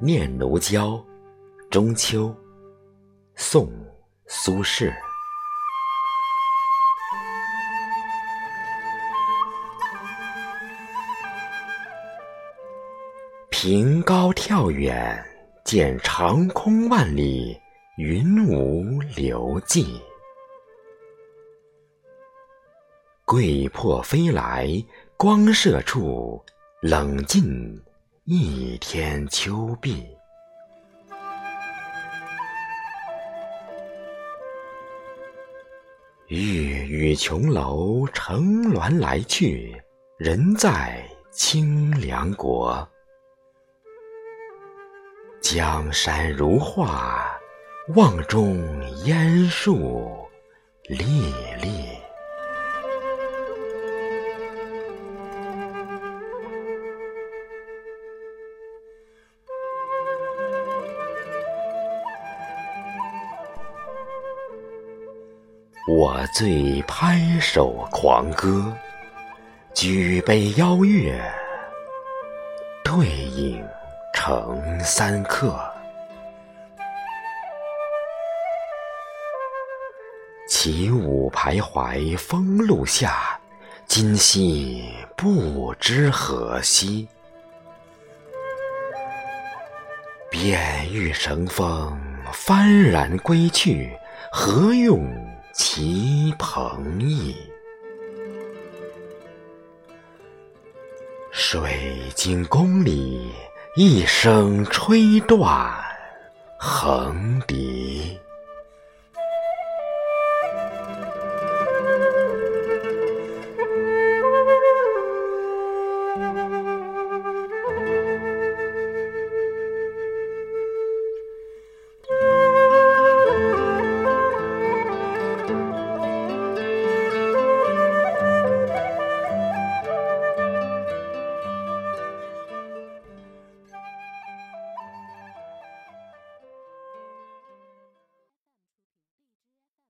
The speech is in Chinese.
念奴娇·中秋，宋·苏轼。凭高眺远，见长空万里，云无留迹。桂魄飞来，光射处，冷静一天秋碧。欲与琼楼乘鸾来去，人在清凉国。江山如画，望中烟树历历。我醉拍手狂歌，举杯邀月，对影成三客。起舞徘徊风露下，今夕不知何夕。便欲乘风幡然归去，何用？齐彭邑，水晶宫里一声吹断横笛。